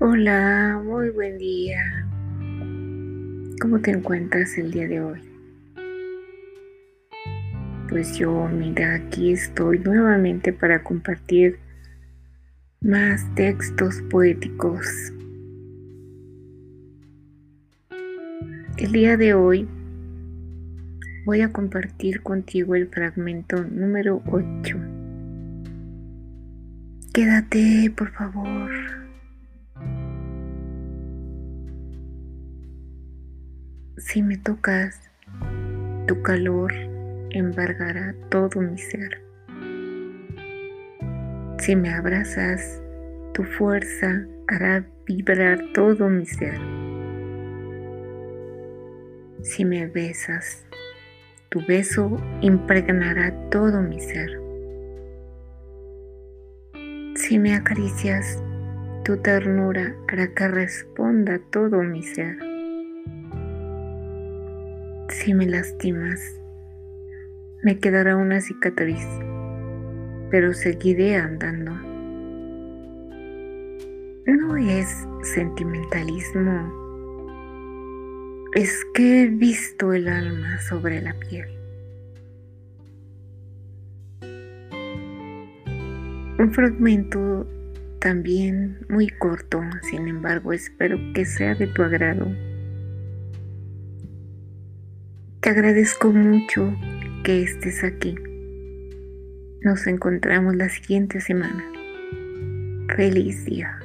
Hola, muy buen día. ¿Cómo te encuentras el día de hoy? Pues yo, mira, aquí estoy nuevamente para compartir más textos poéticos. El día de hoy voy a compartir contigo el fragmento número 8. Quédate, por favor. Si me tocas, tu calor embargará todo mi ser. Si me abrazas, tu fuerza hará vibrar todo mi ser. Si me besas, tu beso impregnará todo mi ser. Si me acaricias, tu ternura hará que responda todo mi ser. Si me lastimas, me quedará una cicatriz, pero seguiré andando. No es sentimentalismo, es que he visto el alma sobre la piel. Un fragmento también muy corto, sin embargo espero que sea de tu agrado. Te agradezco mucho que estés aquí. Nos encontramos la siguiente semana. Feliz día.